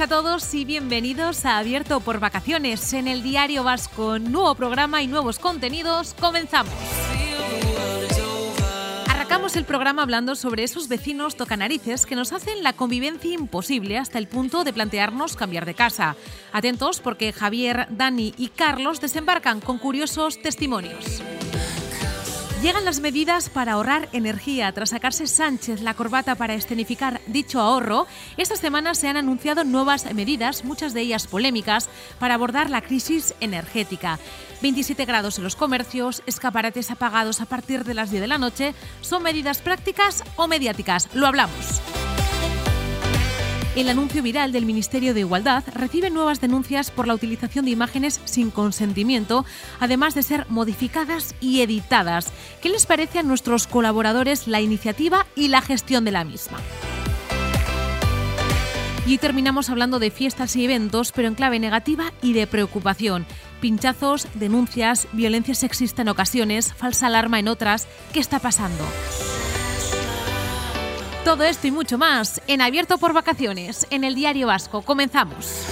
a todos y bienvenidos a Abierto por Vacaciones en el Diario Vasco. Nuevo programa y nuevos contenidos. Comenzamos. Arrancamos el programa hablando sobre esos vecinos tocanarices que nos hacen la convivencia imposible hasta el punto de plantearnos cambiar de casa. Atentos porque Javier, Dani y Carlos desembarcan con curiosos testimonios. Llegan las medidas para ahorrar energía. Tras sacarse Sánchez la corbata para escenificar dicho ahorro, esta semana se han anunciado nuevas medidas, muchas de ellas polémicas, para abordar la crisis energética. 27 grados en los comercios, escaparates apagados a partir de las 10 de la noche, ¿son medidas prácticas o mediáticas? Lo hablamos. El anuncio viral del Ministerio de Igualdad recibe nuevas denuncias por la utilización de imágenes sin consentimiento, además de ser modificadas y editadas. ¿Qué les parece a nuestros colaboradores la iniciativa y la gestión de la misma? Y terminamos hablando de fiestas y eventos, pero en clave negativa y de preocupación. Pinchazos, denuncias, violencia sexista en ocasiones, falsa alarma en otras. ¿Qué está pasando? Todo esto y mucho más en Abierto por Vacaciones, en el Diario Vasco. Comenzamos.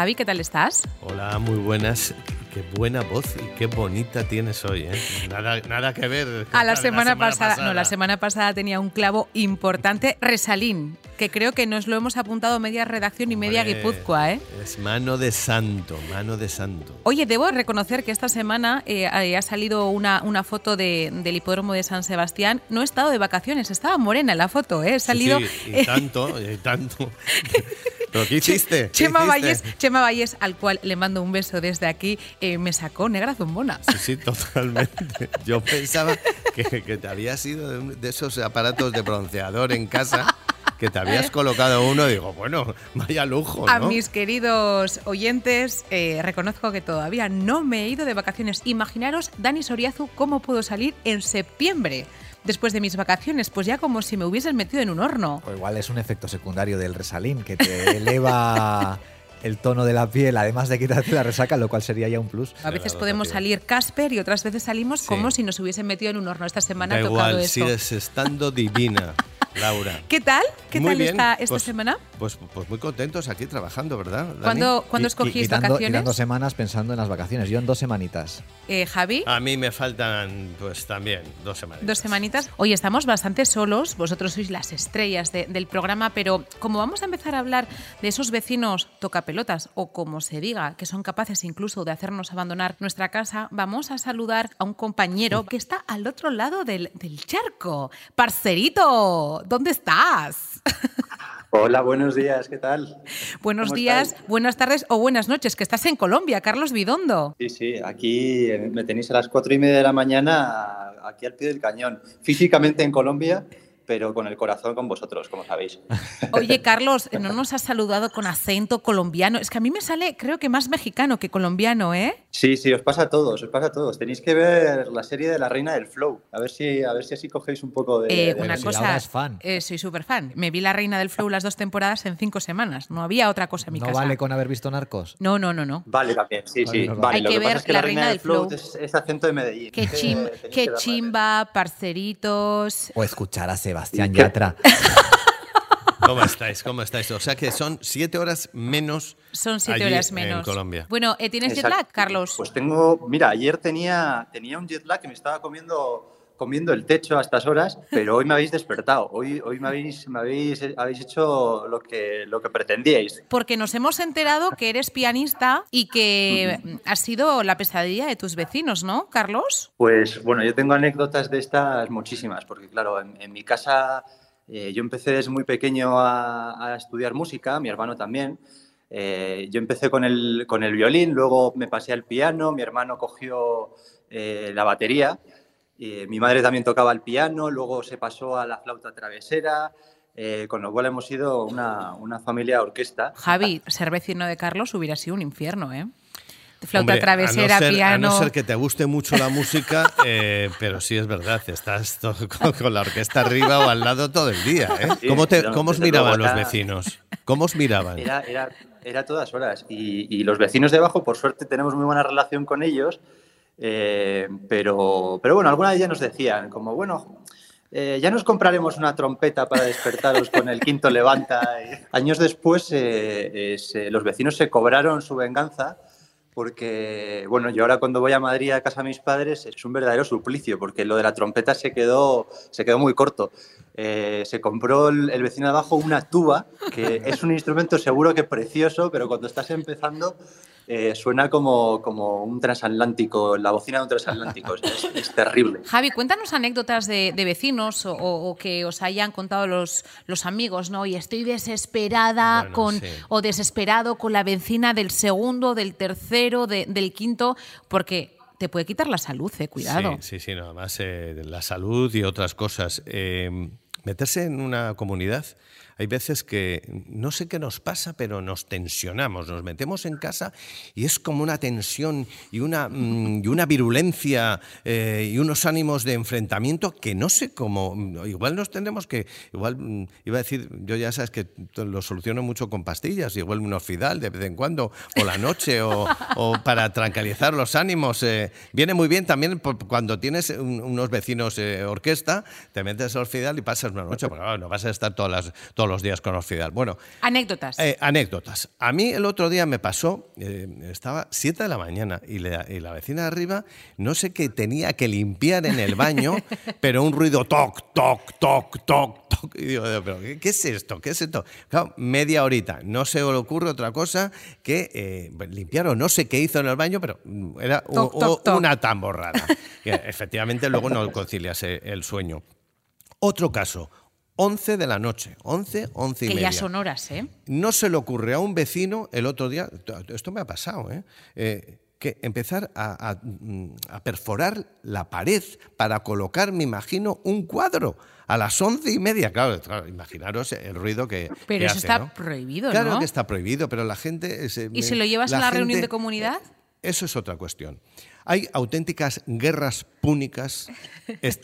Javi, ¿qué tal estás? Hola, muy buenas. Qué buena voz y qué bonita tienes hoy, ¿eh? Nada, nada que ver. A la semana, pasada, no, la semana pasada tenía un clavo importante, Resalín, que creo que nos lo hemos apuntado media redacción y media Hombre, Guipúzcoa, ¿eh? Es mano de santo, mano de santo. Oye, debo reconocer que esta semana eh, ha salido una, una foto de- del hipódromo de San Sebastián. No he estado de vacaciones, estaba morena en la foto, ¿eh? He salido. Sí, sí, y tanto, y tanto. ¿Pero qué hiciste? ¿Qué Chema hiciste? Valles, Chema Valles, al cual le mando un beso desde aquí, eh, me sacó negra zumbona. Sí, sí, totalmente. Yo pensaba que, que te habías ido de, de esos aparatos de bronceador en casa, que te habías colocado uno. Digo, bueno, vaya lujo, ¿no? A mis queridos oyentes, eh, reconozco que todavía no me he ido de vacaciones. Imaginaros, Dani Soriazu, cómo puedo salir en septiembre después de mis vacaciones, pues ya como si me hubiesen metido en un horno. O igual es un efecto secundario del resalín que te eleva el tono de la piel, además de quitarte la resaca, lo cual sería ya un plus. A veces podemos salir Casper y otras veces salimos Sí. como si nos hubiesen metido en un horno. Esta semana Da ha tocado igual, eso. sigues estando divina, Laura. ¿Qué tal? ¿Qué Muy tal bien, está esta pues- semana? Pues, pues muy contentos aquí trabajando, ¿verdad? Dani? ¿Cuándo, ¿cuándo escogís quitando, vacaciones? quitando semanas pensando en las vacaciones. Yo en dos semanitas. Eh, Javi. A mí me faltan, pues también, dos semanas. Dos semanitas. Hoy estamos bastante solos, vosotros sois las estrellas de- del programa, pero como vamos a empezar a hablar de esos vecinos tocapelotas o como se diga, que son capaces incluso de hacernos abandonar nuestra casa, vamos a saludar a un compañero que está al otro lado del, del charco. Parcerito, ¿dónde estás? Hola, buenos días, ¿qué tal? Buenos ¿Cómo días, estáis? buenas tardes o buenas noches, que estás en Colombia, Carlos Bidondo. Sí, sí, aquí eh, me tenéis a las cuatro y media de la mañana, aquí al pie del cañón. Físicamente en Colombia, pero con el corazón con vosotros, como sabéis. Oye, Carlos, no nos has saludado con acento colombiano. Es que a mí me sale, creo que más mexicano que colombiano, ¿eh? Sí, sí, os pasa a todos, os pasa a todos. Tenéis que ver la serie de La Reina del Flow, a ver si, a ver si así cogéis un poco de... Eh, de- una si cosa, es fan. eh, soy súper fan. Me vi La Reina del Flow las dos temporadas en cinco semanas. No había otra cosa en mi ¿No casa. vale con haber visto Narcos? No, no, no, no. Vale, también, sí, Vale, sí. Vale, Hay lo que que, pasa ver es que La La Reina del del Flow Flow. es, es acento de Medellín. Qué, chim- qué chimba, parceritos. O escuchar a Sebastián ¿Y qué? Yatra. ¿Cómo estáis? ¿Cómo estáis? O sea que son siete horas menos. Son siete allí horas En menos. Colombia. Bueno, eh, ¿tienes jet Exacto. lag, Carlos? Pues tengo, mira, ayer tenía, tenía un jet lag que me estaba comiendo, comiendo el techo a estas horas, pero hoy me habéis despertado. Hoy, hoy me, habéis, me habéis, habéis hecho lo que, lo que pretendíais. Porque nos hemos enterado que eres pianista y que has sido la pesadilla de tus vecinos, ¿no, Carlos? Pues bueno, yo tengo anécdotas de estas muchísimas, porque claro, en, en mi casa eh, yo empecé desde muy pequeño a, a estudiar música, mi hermano también. Eh, yo empecé con el, con el violín, luego me pasé al piano, mi hermano cogió eh, la batería, eh, mi madre también tocaba el piano, luego se pasó a la flauta travesera, eh, con lo cual hemos sido una, una familia orquesta. Javi, ser vecino de Carlos hubiera sido un infierno, ¿eh? flauta Hombre, travesera, a no ser, piano. A no ser que te guste mucho la música, eh, pero sí es verdad, estás to- con, con la orquesta arriba o al lado todo el día. ¿eh? Sí, ¿Cómo, te, no, ¿Cómo os miraban luego, los vecinos? ¿Cómo os miraban? Era, era, era todas horas. Y, y los vecinos de abajo, por suerte, tenemos muy buena relación con ellos. Eh, pero, pero bueno, alguna vez ya nos decían, como, bueno, eh, ya nos compraremos una trompeta para despertaros con el quinto levanta. Años después, eh, eh, se- los vecinos se cobraron su venganza. Porque, bueno, yo ahora cuando voy a Madrid a casa de mis padres es un verdadero suplicio, porque lo de la trompeta se quedó, se quedó muy corto. Eh, se compró el, el vecino de abajo una tuba, que es un instrumento seguro que precioso, pero cuando estás empezando eh, suena como, como un transatlántico, la bocina de un transatlántico, es, es terrible. Javi, cuéntanos anécdotas de, de vecinos o, o que os hayan contado los, los amigos, ¿no? Y estoy desesperada Bueno, con sí. o desesperado con la vecina del segundo, del tercero, de- del quinto, porque te puede quitar la salud, eh, cuidado. Sí, sí, sí, no, además eh, la salud y otras cosas. Eh, meterse en una comunidad, hay veces que no sé qué nos pasa, pero nos tensionamos, nos metemos en casa y es como una tensión y una, mm, virulencia eh, y unos ánimos de enfrentamiento que no sé cómo. Igual nos tendremos que. Igual mm, iba a decir, yo ya sabes que lo soluciono mucho con pastillas, igual un orfidal de vez en cuando, por la noche o, o para tranquilizar los ánimos. eh, viene muy bien también cuando tienes un- unos vecinos eh, orquesta, te metes orfidal y pasas una noche, porque claro, no vas a estar todas las, los días con orfidal. Bueno, Anécdotas. eh, anécdotas. A mí el otro día me pasó, eh, estaba 7 de la mañana y la, y la vecina de arriba, no sé qué tenía que limpiar en el baño, pero un ruido toc, toc, toc, toc, toc. Y digo, ¿pero qué, qué es esto? ¿Qué es esto? Claro, media horita. No se le ocurre otra cosa que eh, limpiar o no sé qué hizo en el baño, pero mm, era Toc, u- toc, toc. una tamborrada. que efectivamente luego no concilias el sueño. Otro caso. 11 de la noche, 11, 11 y que media. ya son horas, ¿eh? No se le ocurre a un vecino el otro día, esto me ha pasado, ¿eh? Eh, que empezar a, a, mm, a perforar la pared para colocar, me imagino, un cuadro a las once y media. Claro, claro, imaginaros el ruido que. Pero que eso hace, está ¿no? prohibido, Claro ¿no? que está prohibido, pero la gente. se- ¿Y si lo llevas a la reunión de comunidad? Eso es otra cuestión. Hay auténticas guerras púnicas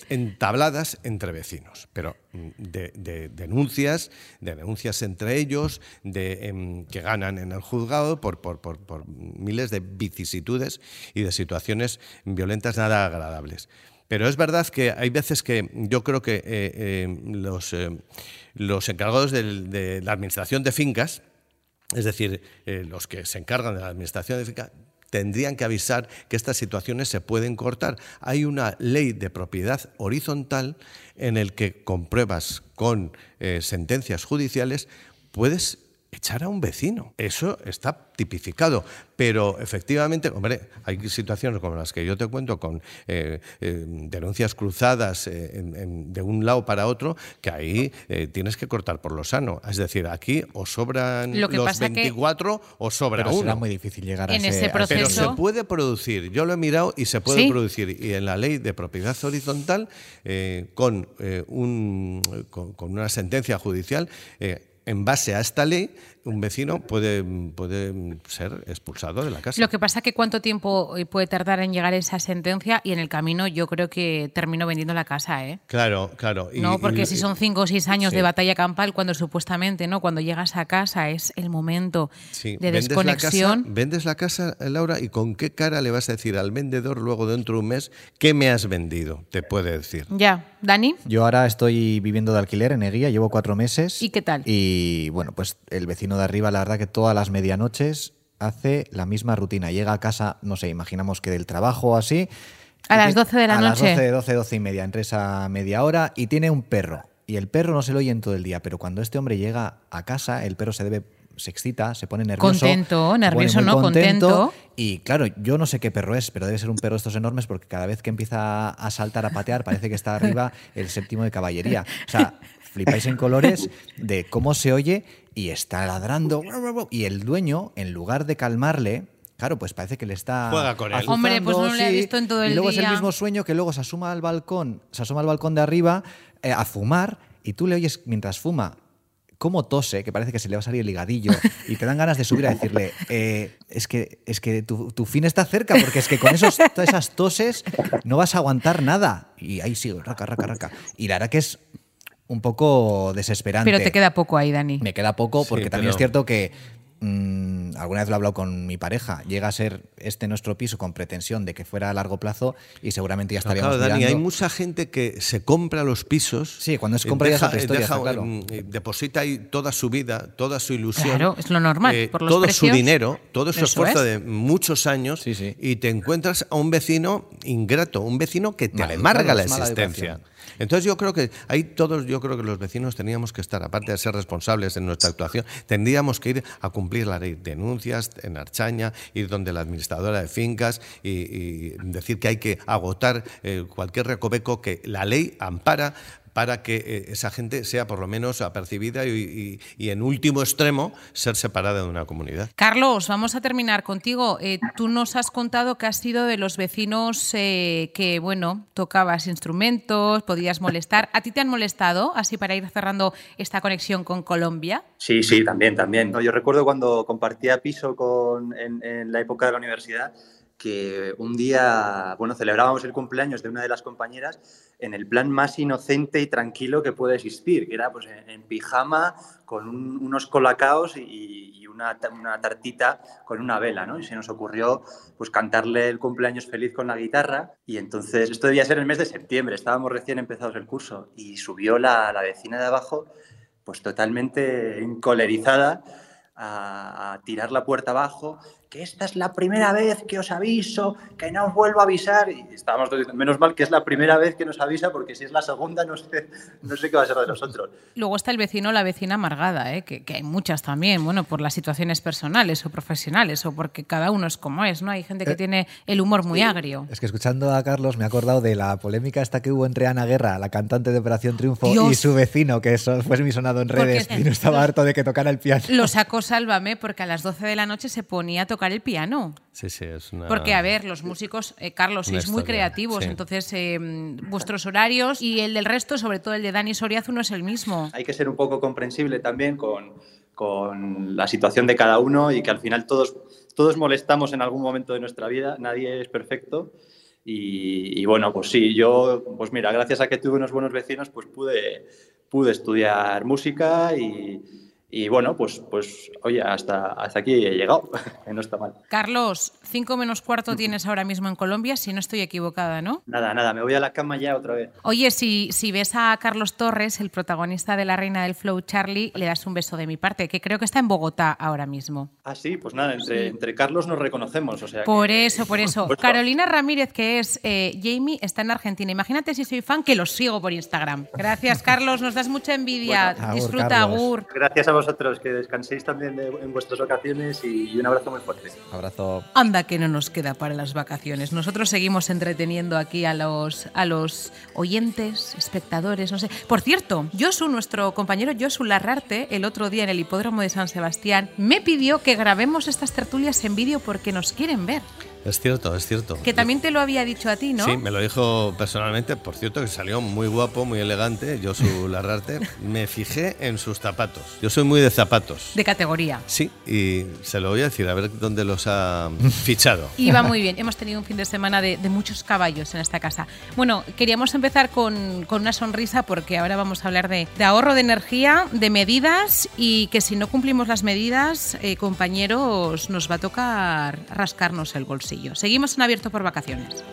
entabladas entre vecinos, pero mm, de, de denuncias, de denuncias entre ellos, de em, que ganan en el juzgado por, miles de vicisitudes y de situaciones violentas nada agradables. Pero es verdad que hay veces que yo creo que eh, los, eh, los encargados de la administración de fincas, es decir, eh, los que se encargan de la administración de finca tendrían que avisar que estas situaciones se pueden cortar. Hay una ley de propiedad horizontal en el que con pruebas, con eh, sentencias judiciales, puedes echar a un vecino. Eso está tipificado. Pero efectivamente, hombre, hay situaciones como las que yo te cuento con eh, eh, denuncias cruzadas eh, en- en- de un lado para otro, que ahí eh, tienes que cortar por lo sano. Es decir, aquí o sobran Lo que los pasa que- 24 o sobra Pero será muy difícil llegar a ese, ese a Pero proceso- se puede producir, yo lo he mirado y se puede ¿Sí? producir. Y en la ley de propiedad horizontal, eh, con, eh, un, con, con una sentencia judicial, eh, en base a esta ley, un vecino puede, puede ser expulsado de la casa. Lo que pasa que cuánto tiempo eh, puede tardar en llegar esa sentencia y en el camino yo creo que termino vendiendo la casa, ¿eh? Claro, claro. Y- no, porque y- si son cinco o seis años Sí. de batalla campal, cuando supuestamente, ¿no? Cuando llegas a casa es el momento Sí, de vendes desconexión. La casa, vendes la casa, Laura, y con qué cara le vas a decir al vendedor luego dentro de un mes qué me has vendido, te puede decir. Ya, Dani. Yo ahora estoy viviendo de alquiler en Eguía, llevo cuatro meses. ¿Y qué tal? Y bueno, pues el vecino de arriba, la verdad que todas las medianoches hace la misma rutina. Llega a casa, no sé, imaginamos que del trabajo o así. A las tiene- 12 de la a noche. las 12, 12, 12 y media, entre esa media hora, y tiene un perro. Y el perro no se lo oye en todo el día, pero cuando este hombre llega a casa, el perro se debe se excita, se pone nervioso. Contento, nervioso, ¿no? Contento. Y claro, yo no sé qué perro es, pero debe ser un perro de estos enormes porque cada vez que empieza a saltar, a patear, parece que está arriba el séptimo de caballería. O sea, flipáis en colores de cómo se oye y está ladrando. Y el dueño, en lugar de calmarle, claro, pues parece que le está. Juega con él. azuzando, Hombre, pues no le ha visto en todo el Y luego es día. el mismo sueño que luego se asoma al balcón, se asoma al balcón de arriba eh, a fumar y tú le oyes mientras fuma cómo tose, que parece que se le va a salir el ligadillo, y te dan ganas de subir a decirle, eh, es que, es que tu, tu, fin está cerca, porque es que con esos, todas esas toses no vas a aguantar nada. Y ahí sigue, raca, raca, raca. Y la verdad que es un poco desesperante. Pero te queda poco ahí, Dani. Me queda poco, porque sí, también pero... es cierto que mmm, alguna vez lo he hablado con mi pareja, llega a ser este nuestro piso con pretensión de que fuera a largo plazo y seguramente ya estaríamos claro, Dani, mirando. hay mucha gente que se compra los pisos. Sí, cuando se compra deja, ya es otra historia, deja, está claro. eh, deposita ahí toda su vida, toda su ilusión. Claro, es lo normal. eh, por los todo precios, su dinero, todo su esfuerzo es. de muchos años Sí, sí. y te encuentras a un vecino ingrato, un vecino que te amarga la existencia. educación. Entonces yo creo que ahí todos, yo creo que los vecinos teníamos que estar, aparte de ser responsables en nuestra actuación, tendríamos que ir a cumplir la ley. De denuncias en Archaña, ir donde la administradora de fincas y, y decir que hay que agotar eh, cualquier recoveco que la ley ampara para que eh, esa gente sea por lo menos apercibida y, y- y, en último extremo ser separada de una comunidad. Carlos, vamos a terminar contigo. Eh, tú nos has contado que has sido de los vecinos eh, que, bueno, tocabas instrumentos, podías molestar. ¿A ti te han molestado, así para ir cerrando esta conexión con Colombia? Sí, sí, también, también. No, Yo recuerdo cuando compartía piso con, en, en la época de la universidad que un día, bueno, celebrábamos el cumpleaños de una de las compañeras en el plan más inocente y tranquilo que puede existir, que era pues en, pijama con un- unos colacaos y, una, una tartita con una vela, ¿no? Y se nos ocurrió pues cantarle el cumpleaños feliz con la guitarra y entonces esto debía ser el mes de septiembre, estábamos recién empezados el curso y subió la, la vecina de abajo pues totalmente encolerizada a tirar la puerta abajo, que esta es la primera vez que os aviso, que no os vuelvo a avisar. Y estábamos todos diciendo, menos mal que es la primera vez que nos avisa, porque si es la segunda no sé, no sé qué va a ser de nosotros. Luego está el vecino o la vecina amargada, ¿eh? que, que hay muchas también, bueno, por las situaciones personales o profesionales o porque cada uno es como es, ¿no? Hay gente que Eh, tiene el humor muy agrio. Es que escuchando a Carlos me he acordado de la polémica esta que hubo entre Ana Guerra, la cantante de Operación Triunfo, Dios. y su vecino, que eso fue mi sonado en Porque- redes, y no estaba harto de que tocara el piano. Lo sacó Sálvame porque a las 12 de la noche se ponía a tocar el piano. Sí, sí, es una... Porque, a ver, los músicos, eh, Carlos, sois muy creativos, sí. entonces eh, vuestros horarios y el del resto, sobre todo el de Dani Soriazu, no es el mismo. Hay que ser un poco comprensible también con, con la situación de cada uno y que al final todos, todos molestamos en algún momento de nuestra vida, nadie es perfecto. Y, y bueno, pues sí, yo, pues mira, gracias a que tuve unos buenos vecinos, pues pude, pude estudiar música y, y bueno, pues, pues oye, hasta, hasta aquí he llegado, no está mal. Carlos, 5 menos cuarto tienes ahora mismo en Colombia, si no estoy equivocada, ¿no? Nada, nada, me voy a la cama ya otra vez. Oye, si, si ves a Carlos Torres, el protagonista de La Reina del Flow, Charlie, le das un beso de mi parte, que creo que está en Bogotá ahora mismo. Ah, sí, pues nada, entre, entre Carlos nos reconocemos, o sea Por que- eso, por eso. supuesto. Carolina Ramírez, que es eh, Jamie, está en Argentina. Imagínate si soy fan, que los sigo por Instagram. Gracias, Carlos. Nos das mucha envidia. Bueno, agur, Disfruta, Carlos. Agur. Gracias a vosotros, que descanséis también de- en vuestras vacaciones y, y un abrazo muy fuerte. Abrazo. Anda que no nos queda para las vacaciones. Nosotros seguimos entreteniendo aquí a los, a los oyentes, espectadores, no sé. Por cierto, Josu, nuestro compañero Josu Larrarte, el otro día en el hipódromo de San Sebastián, me pidió que grabemos estas tertulias en vídeo porque nos quieren ver. Es cierto, es cierto. Que también te lo había dicho a ti, ¿no? Sí, me lo dijo personalmente. Por cierto, que salió muy guapo, muy elegante. Yo, su Larrarte, me fijé en sus zapatos. Yo soy muy de zapatos. De categoría. Sí, y se lo voy a decir, a ver dónde los ha fichado. Iba muy bien. Hemos tenido un fin de semana de, de muchos caballos en esta casa. Bueno, queríamos empezar con, con una sonrisa porque ahora vamos a hablar de, de ahorro de energía, de medidas y que si no cumplimos las medidas, eh, compañeros, nos va a tocar rascarnos el bolsillo. Seguimos en abierto por vacaciones.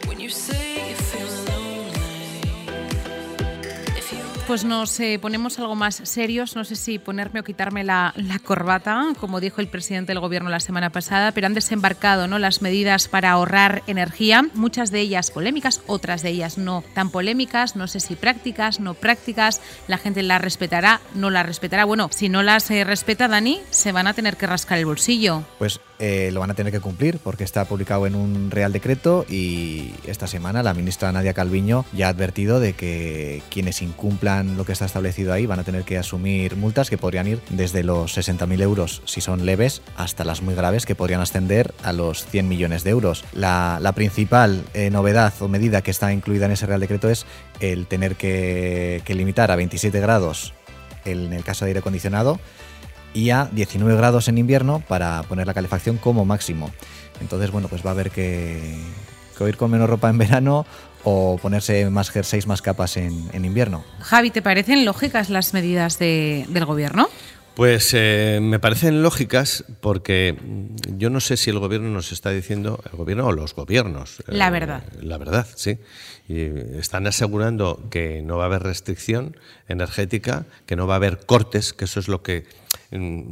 Pues nos eh, ponemos algo más serios. No sé si ponerme o quitarme la, la corbata, como dijo el presidente del gobierno la semana pasada, pero han desembarcado ¿no? las medidas para ahorrar energía, muchas de ellas polémicas, otras de ellas no tan polémicas, no sé si prácticas, no prácticas, la gente las respetará, no las respetará. Bueno, si no las eh, respeta, Dani, se van a tener que rascar el bolsillo. Pues eh, lo van a tener que cumplir porque está publicado en un Real Decreto y esta semana la ministra Nadia Calviño ya ha advertido de que quienes incumplan lo que está establecido ahí van a tener que asumir multas que podrían ir desde los 60.000 euros si son leves hasta las muy graves que podrían ascender a los 100 millones de euros. La, principal eh, novedad o medida que está incluida en ese Real Decreto es el tener que, que limitar a 27 grados en el caso de aire acondicionado y a 19 grados en invierno para poner la calefacción como máximo. Entonces, bueno, pues va a haber que, que ir con menos ropa en verano o ponerse más jerseys, más capas en, en invierno. Javi, ¿te parecen lógicas las medidas de- del gobierno? Pues eh, me parecen lógicas porque yo no sé si el gobierno nos está diciendo, el gobierno o los gobiernos. La eh, verdad. La verdad, sí. Y están asegurando que no va a haber restricción energética, que no va a haber cortes, que eso es lo que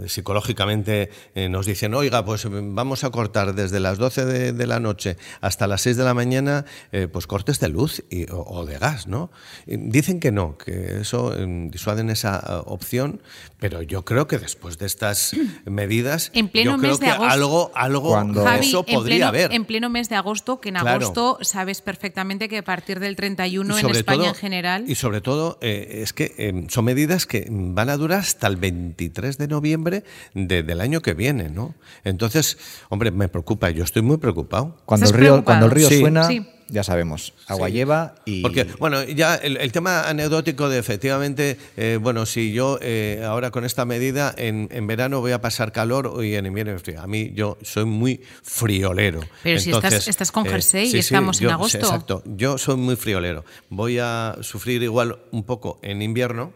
psicológicamente eh, nos dicen, oiga, pues mm, vamos a cortar desde las 12 de, de la noche hasta las 6 de la mañana, eh, pues cortes de luz y- o, o de gas, ¿no? Y Dicen que no, que eso eh, disuaden esa eh, opción, pero yo creo que después de estas medidas, En pleno yo creo mes de que agosto. algo, algo Cuando- Javi, eso en podría pleno, haber. en pleno mes de agosto, que en Claro. agosto sabes perfectamente que a partir del 31 Y en España todo- en general. Y sobre todo, eh, es que eh, son medidas que van a durar hasta el 23 de noviembre de- del año que viene, ¿no? Entonces, hombre, me preocupa, yo estoy muy preocupado. Cuando el ¿Estás río, cuando el río? Sí. suena, Sí. ya sabemos, agua Sí. lleva y... Porque, bueno, ya el, el tema anecdótico de efectivamente, eh, bueno, si yo eh, ahora con esta medida en, en verano voy a pasar calor y en invierno frío. A mí yo soy muy friolero. Pero si estás- estás con jersey y estamos en yo- agosto. Exacto, yo soy muy friolero. Voy a sufrir igual un poco en invierno.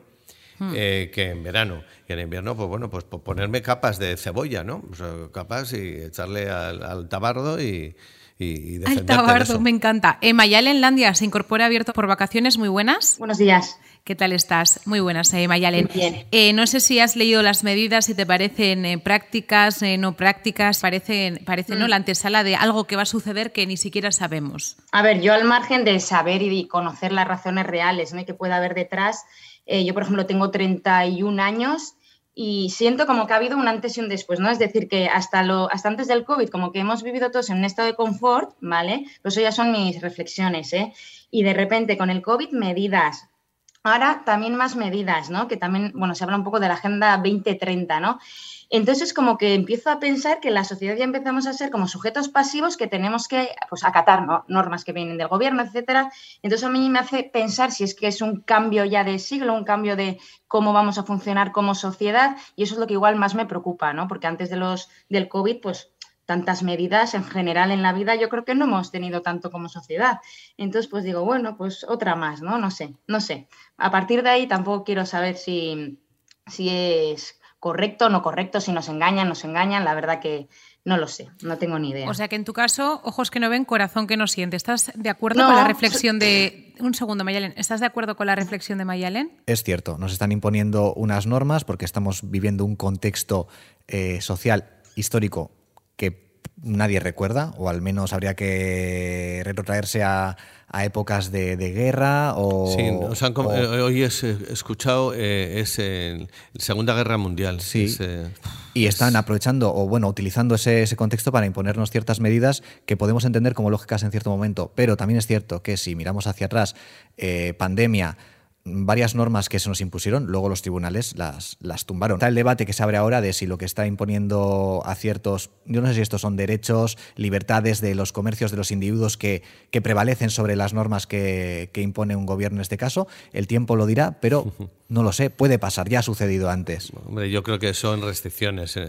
Hmm. eh, que en verano. Y en invierno, pues bueno, pues po- ponerme capas de cebolla, ¿no? O sea, capas y echarle al, al tabardo y, y, y Al tabardo, me encanta. Eh, Mayalen Landia se incorpora abierto por vacaciones. Muy buenas. Buenos días. ¿Qué tal estás? Muy buenas, eh, Mayalen. Bien. Eh, no sé si has leído las medidas, si te parecen eh, prácticas, eh, no prácticas, parecen, parece Mm. ¿no? la antesala de algo que va a suceder que ni siquiera sabemos. A ver, yo al margen de saber y conocer las razones reales ¿no? y que pueda haber detrás, eh, yo por ejemplo tengo 31 años y siento como que ha habido un antes y un después, ¿no? Es decir, que hasta, lo, hasta antes del COVID como que hemos vivido todos en un estado de confort, ¿vale? Pues eso ya son mis reflexiones, ¿eh? Y de repente con el COVID medidas, Ahora también más medidas, ¿no? Que también, bueno, se habla un poco de la Agenda 2030, ¿no? Entonces, como que empiezo a pensar que en la sociedad ya empezamos a ser como sujetos pasivos que tenemos que pues, acatar ¿no? normas que vienen del gobierno, etcétera. Entonces, a mí me hace pensar si es que es un cambio ya de siglo, un cambio de cómo vamos a funcionar como sociedad, y eso es lo que igual más me preocupa, ¿no? Porque antes de los, del COVID, pues tantas medidas en general en la vida yo creo que no hemos tenido tanto como sociedad. Entonces, pues digo, bueno, pues otra más, ¿no? No sé, no sé. A partir de ahí tampoco quiero saber si, si es correcto o no correcto, si nos engañan, nos engañan, la verdad que no lo sé, no tengo ni idea. O sea que en tu caso, ojos que no ven, corazón que no siente. ¿Estás de acuerdo No, con la reflexión de... Un segundo, Mayalen. ¿Estás de acuerdo con la reflexión de Mayalen? Es cierto, nos están imponiendo unas normas porque estamos viviendo un contexto eh, social, histórico, que nadie recuerda, o al menos habría que retrotraerse a, a épocas de, de guerra o... Sí, o- eh, hoy he escuchado, eh, es eh, Segunda Guerra Mundial. Sí. Es, eh, Y están aprovechando o bueno, utilizando ese, ese contexto para imponernos ciertas medidas que podemos entender como lógicas en cierto momento. Pero también es cierto que si miramos hacia atrás, eh, pandemia, varias normas que se nos impusieron, luego los tribunales las, las tumbaron. Está el debate que se abre ahora de si lo que está imponiendo a ciertos, yo no sé si estos son derechos, libertades de los comercios de los individuos que, que prevalecen sobre las normas que, que impone un gobierno en este caso. El tiempo lo dirá, pero no lo sé, puede pasar, ya ha sucedido antes. Hombre, yo creo que son restricciones. eh,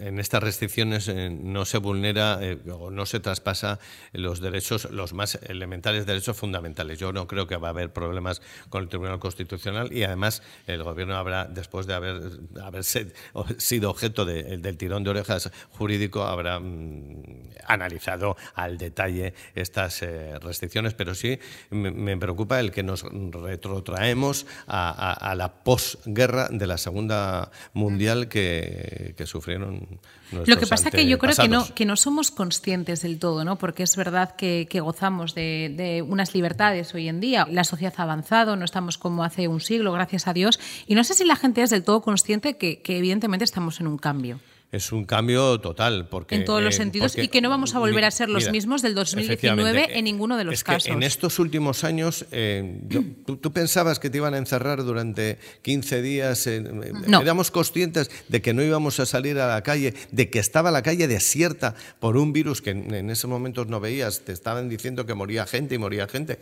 En estas restricciones eh, no se vulnera eh, o no se traspasa los derechos, los más elementales derechos fundamentales. Yo no creo que va a haber problemas con el Tribunal Constitucional y además el Gobierno habrá, después de haber haberse sido objeto de- del tirón de orejas jurídico, habrá mm, analizado al detalle estas eh, restricciones, pero sí me, preocupa el que nos retrotraemos a, la posguerra de la Segunda Mundial que, sufrieron Lo que pasa que yo creo que no, que no somos conscientes del todo, ¿no? Porque es verdad que, que gozamos de, de unas libertades hoy en día. La sociedad ha avanzado, no estamos como hace un siglo, gracias a Dios. Y no sé si la gente es del todo consciente que, que evidentemente estamos en un cambio. Es un cambio total. Porque, En todos los eh, sentidos, porque- y que no vamos a volver a ser los mismos del 2019 efectivamente, en ninguno de los es que casos. en estos últimos años, eh, yo- tú, tú pensabas que te iban a encerrar durante 15 días. eh, eh, No. Éramos conscientes de que no íbamos a salir a la calle, de que estaba la calle desierta por un virus que en, en ese momento no veías. Te estaban diciendo que moría gente y moría gente.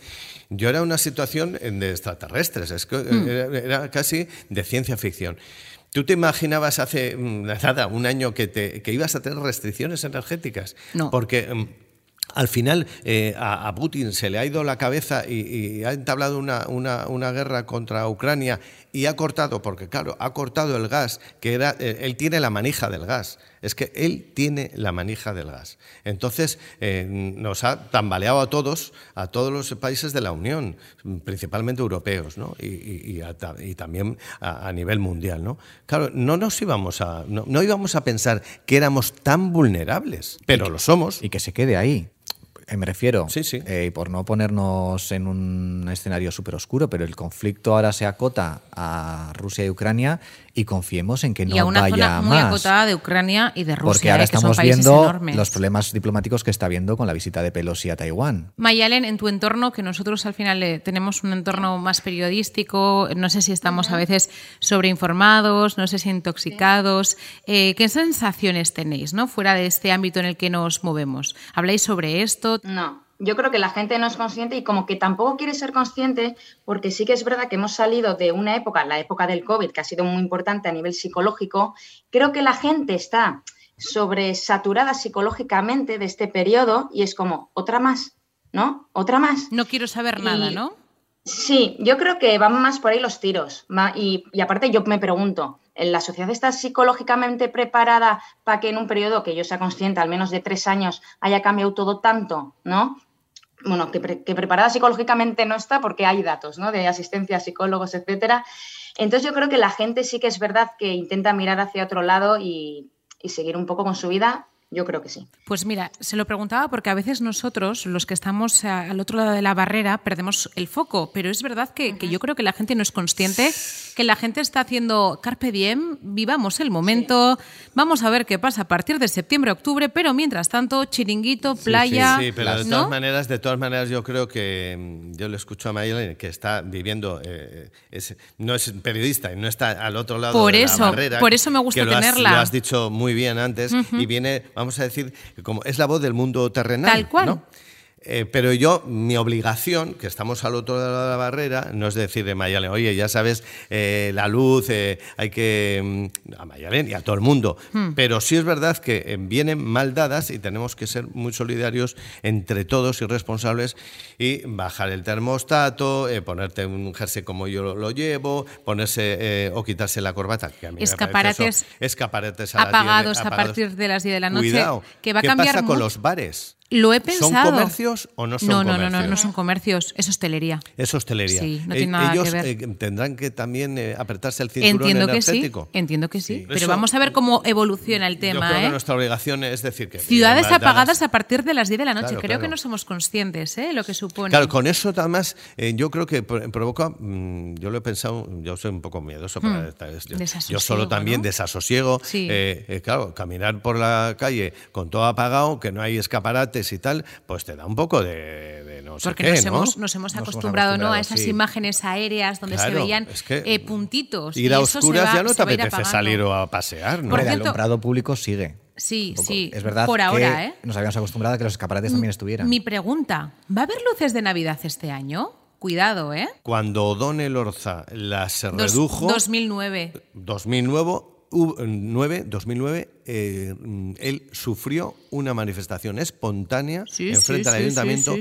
Yo era una situación eh, de extraterrestres, es que, eh, era, era casi de ciencia ficción. ¿Tú te imaginabas hace mm, nada, un año, que, te- que ibas a tener restricciones energéticas? No. Porque mm, al final eh, a, a Putin se le ha ido la cabeza y, y ha entablado una, una- una guerra contra Ucrania y ha cortado, porque claro, ha cortado el gas, que era, eh, él tiene la manija del gas. Es que él tiene la manija del gas. Entonces eh, nos ha tambaleado a todos, a todos los países de la Unión, principalmente europeos, ¿no? y, y- y a ta- y también a, a nivel mundial. ¿no? Claro, no nos íbamos a, no, no íbamos a pensar que éramos tan vulnerables, pero lo somos. Y que se quede ahí. Eh, Me refiero, Sí, sí. eh, por no ponernos en un escenario súper oscuro, pero el conflicto ahora se acota a Rusia y Ucrania y confiemos en que no y a una vaya zona muy más. acotada de Ucrania y de Rusia, porque ahora eh, que son estamos países viendo enormes. los problemas diplomáticos que está viendo con la visita de Pelosi a Taiwán. Mayalen, en tu entorno, que nosotros al final eh, tenemos un entorno más periodístico, no sé si estamos a veces sobreinformados, no sé si intoxicados, eh, ¿qué sensaciones tenéis, no? Fuera de este ámbito en el que nos movemos. ¿Habláis sobre esto? No, yo creo que la gente no es consciente y como que tampoco quiere ser consciente porque sí que es verdad que hemos salido de una época, la época del COVID, que ha sido muy importante a nivel psicológico. Creo que la gente está sobresaturada psicológicamente de este periodo y es como otra más, ¿no? Otra más. No quiero saber nada, ¿no? Sí, yo creo que van más por ahí los tiros. Y aparte yo me pregunto, ¿la sociedad está psicológicamente preparada para que en un periodo que yo sea consciente, al menos de tres años, haya cambiado todo tanto, ¿no? Bueno, que, que preparada psicológicamente no está porque hay datos, ¿no? De asistencia a psicólogos, etcétera. Entonces yo creo que la gente sí que es verdad que intenta mirar hacia otro lado y seguir un poco con su vida. Yo creo que sí. Pues mira, se lo preguntaba porque a veces nosotros, los que estamos a- al otro lado de la barrera, perdemos el foco, pero es verdad que, que yo creo que la gente no es consciente, que la gente está haciendo carpe diem, vivamos el momento, vamos a ver qué pasa a partir de septiembre, octubre, pero mientras tanto, chiringuito, playa, Sí, pero de ¿no? todas maneras, de todas maneras, yo creo que mm, yo le escucho a Mayelen que está viviendo, eh, es- no es periodista y no está al otro lado Por de eso, la barrera. por eso me gusta que lo has- tenerla. Lo has dicho muy bien antes y viene, vamos a decir, como es la voz del mundo terrenal. Tal cual. ¿no? Eh, pero yo, mi obligación, que estamos al otro lado de la barrera, no es decirle a Mayalen, oye, ya sabes, eh, la luz, eh, hay que. mm, a Mayalen y a todo el mundo. Hmm. Pero sí es verdad que eh, vienen mal dadas y tenemos que ser muy solidarios entre todos y responsables y bajar el termostato, eh, ponerte un jersey como yo lo, llevo, ponerse eh, o quitarse la corbata. Que a mí me Escaparates eso, escaparates a apagados 10 de- a partir de las 10 de la noche, Cuidado. que va a ¿Qué cambiar pasa con los bares? Lo he pensado. ¿Son comercios o no son no, no, comercios? No, no, no son comercios, es hostelería. Es hostelería. Sí, no Eh, tiene nada Ellos que ver. eh, tendrán que también eh, apretarse el cinturón Entiendo que sí, entiendo que sí, Sí. pero Eso- vamos a ver cómo evoluciona el Yo tema, creo ¿eh? que nuestra obligación es decir que Ciudades dadas. apagadas a partir de las 10 de la noche. Claro, Creo claro. que no somos conscientes, ¿eh? Lo que supone. Claro, con eso además eh, yo creo que pro- provoca, mm, yo lo he pensado, yo soy un poco miedoso, para esta- yo, yo Hmm. Solo también ¿no? desasosiego, Sí. eh, eh, claro, caminar por la calle con todo apagado, que no hay escaparates y tal, pues te da un poco de, de no sé Porque qué, nos, ¿no? hemos, nos hemos Nos hemos acostumbrado ¿no? a esas sí. imágenes aéreas donde se veían es que eh, puntitos. Ir y a eso se oscuras va- ya no te apetece salir o a pasear, ¿no? Por el cierto- alumbrado público sigue. Sí, sí. Es verdad Por que ahora, ¿eh? nos habíamos acostumbrado a que los escaparates también estuvieran. Mi pregunta, ¿va a haber luces de Navidad este año? Cuidado, ¿eh? Cuando O'Donnell Orza las Dos- redujo, 2009. 2009, hu- 9, 2009, eh, mm, él sufrió una manifestación espontánea Sí, en sí, frente al ayuntamiento.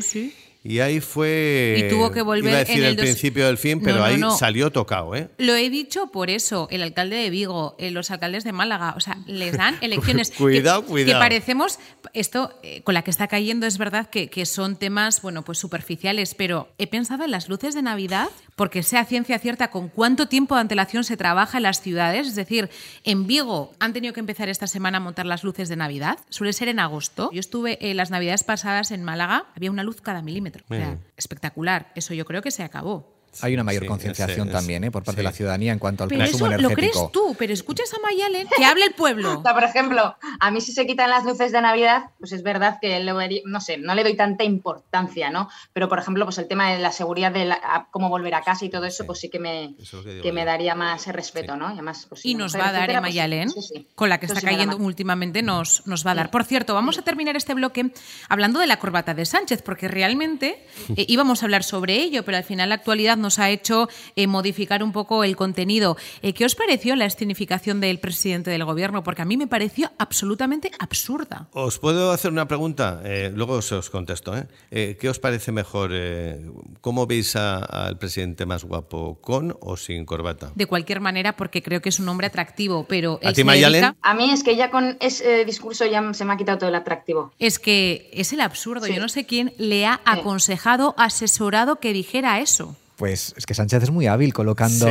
Y ahí fue. Y tuvo que volver Iba a decir en el el, dos- principio del fin, pero no, ahí no. salió tocado, ¿eh? Lo he dicho por eso, el alcalde de Vigo, eh, los alcaldes de Málaga, o sea, les dan elecciones. Cuidado, que, cuidado. Que parecemos, esto eh, con la que está cayendo es verdad que, que son temas, bueno, pues superficiales, pero he pensado en las luces de Navidad, porque sea ciencia cierta con cuánto tiempo de antelación se trabaja en las ciudades, es decir, en Vigo han tenido que empezar esta semana a montar las luces de Navidad, suele ser en agosto. Yo estuve eh, las Navidades pasadas en Málaga, había una luz cada milímetro, o sea, Bien. espectacular, eso yo creo que se acabó. Hay una mayor Sí, concienciación es- también ¿eh? por parte de la ciudadanía en cuanto al Pero consumo eso lo crees energético. tú, pero escuchas a Mayalen que hable el pueblo. O sea, por ejemplo, a mí si se quitan las luces de Navidad, pues es verdad que no sé, no le doy tanta importancia, ¿no? Pero por ejemplo, pues el tema de la seguridad de la- cómo volver a casa y todo eso, pues sí que me, es que digo que me daría más respeto, Sí. ¿no? Y, además, pues, Y nos va a dar, etcétera, ¿eh, pues, Mayalen? sí. Con la que está cayendo últimamente nos, nos va a dar. Por cierto, vamos a terminar este bloque hablando de la corbata de Sánchez, porque realmente eh, íbamos a hablar sobre ello, pero al final la actualidad nos ha hecho eh, modificar un poco el contenido. Eh, ¿Qué os pareció la escenificación del presidente del gobierno? Porque a mí me pareció absolutamente absurda. ¿Os puedo hacer una pregunta? Eh, luego os, os contesto. ¿eh? Eh, ¿Qué os parece mejor? eh, ¿Cómo veis al presidente más guapo, con o sin corbata? De cualquier manera, porque creo que es un hombre atractivo, pero ¿A ti, se Mayalen? dedica- A mí es que ya con ese discurso ya se me ha quitado todo el atractivo. Es que es el absurdo. Sí. Yo no sé quién le ha aconsejado, asesorado que dijera eso. Pues es que Sánchez es muy hábil colocando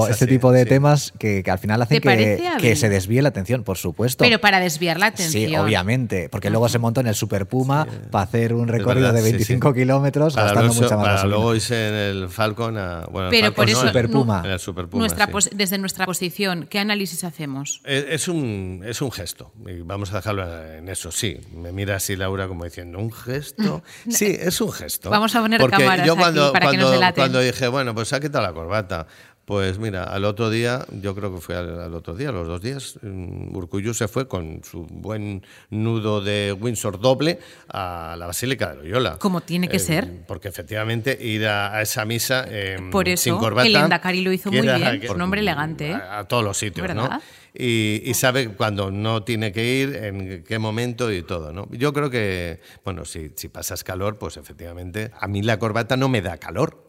Sí, es este así, tipo de sí. temas que, que al final hacen ¿Te parece que, se desvíe la atención, por supuesto. Pero para desviar la atención. Sí, obviamente, porque luego se montó en el Super Puma para hacer un recorrido verdad, de sí, 25 sí. kilómetros Para, gastando luego- mucha más para luego irse en el Falcon a. Bueno, el Pero Falcon por no, eso, en- Super Puma. En el Super Puma, nuestra sí. pos- desde nuestra posición, ¿qué análisis hacemos? Es es un, es un gesto, y vamos a dejarlo en eso, sí. Me mira así Laura como diciendo, ¿un gesto? Sí, es un gesto. Vamos a poner Porque cámaras yo aquí cuando, para que nos delaten. cuando dije, bueno, pues se ha quitado la corbata, pues mira, al otro día, yo creo que fue al, al otro día, los dos días, mm, Urcullu se fue con su buen nudo de Windsor doble a la Basílica de Loyola. Como tiene que Eh, ser. Porque efectivamente ir a, a esa misa eh, Por eso, sin corbata... el Endacari lo hizo muy era- bien, es un hombre elegante, ¿eh? A, a todos los sitios, ¿Verdad? ¿no? y, y sabe cuando no tiene que ir, en qué momento y todo, ¿no? Yo creo que, bueno, si, si pasas calor, pues efectivamente, a mí la corbata no me da calor.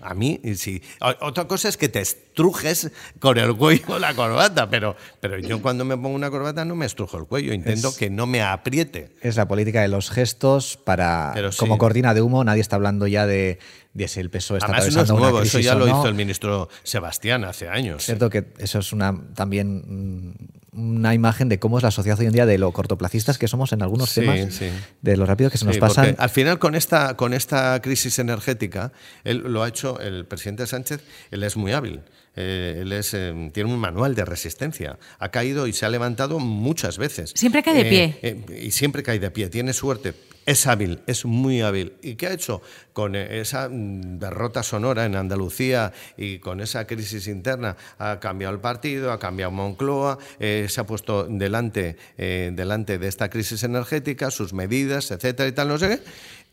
A mí, y sí. Otra cosa es que te estrujes con el cuello la corbata, pero, pero yo cuando me pongo una corbata no me estrujo el cuello, intento Es- que no me apriete. Es la política de los gestos para Pero sí. como cortina de humo. Nadie está hablando ya de, el PSOE está Además, no es atravesando nuevo, una eso ya o lo no. hizo el ministro Sebastián hace años. Es cierto que eso es una también una imagen de cómo es la sociedad hoy en día, de lo cortoplacistas que somos en algunos Sí, temas, sí. de lo rápido que se nos Sí, pasan. al final con esta, con esta crisis energética, él lo ha hecho, el presidente Sánchez, él es muy hábil. Eh, él es, eh, tiene un manual de resistencia. Ha caído y se ha levantado muchas veces. Siempre cae de Eh, pie. eh, y siempre cae de pie. Tiene suerte. Es hábil, es muy hábil. ¿Y qué ha hecho? Con eh, esa mm, derrota sonora en Andalucía y con esa crisis interna, ha cambiado el partido, ha cambiado Moncloa, eh, se ha puesto delante, eh, delante de esta crisis energética, sus medidas, etcétera y tal, no sé qué.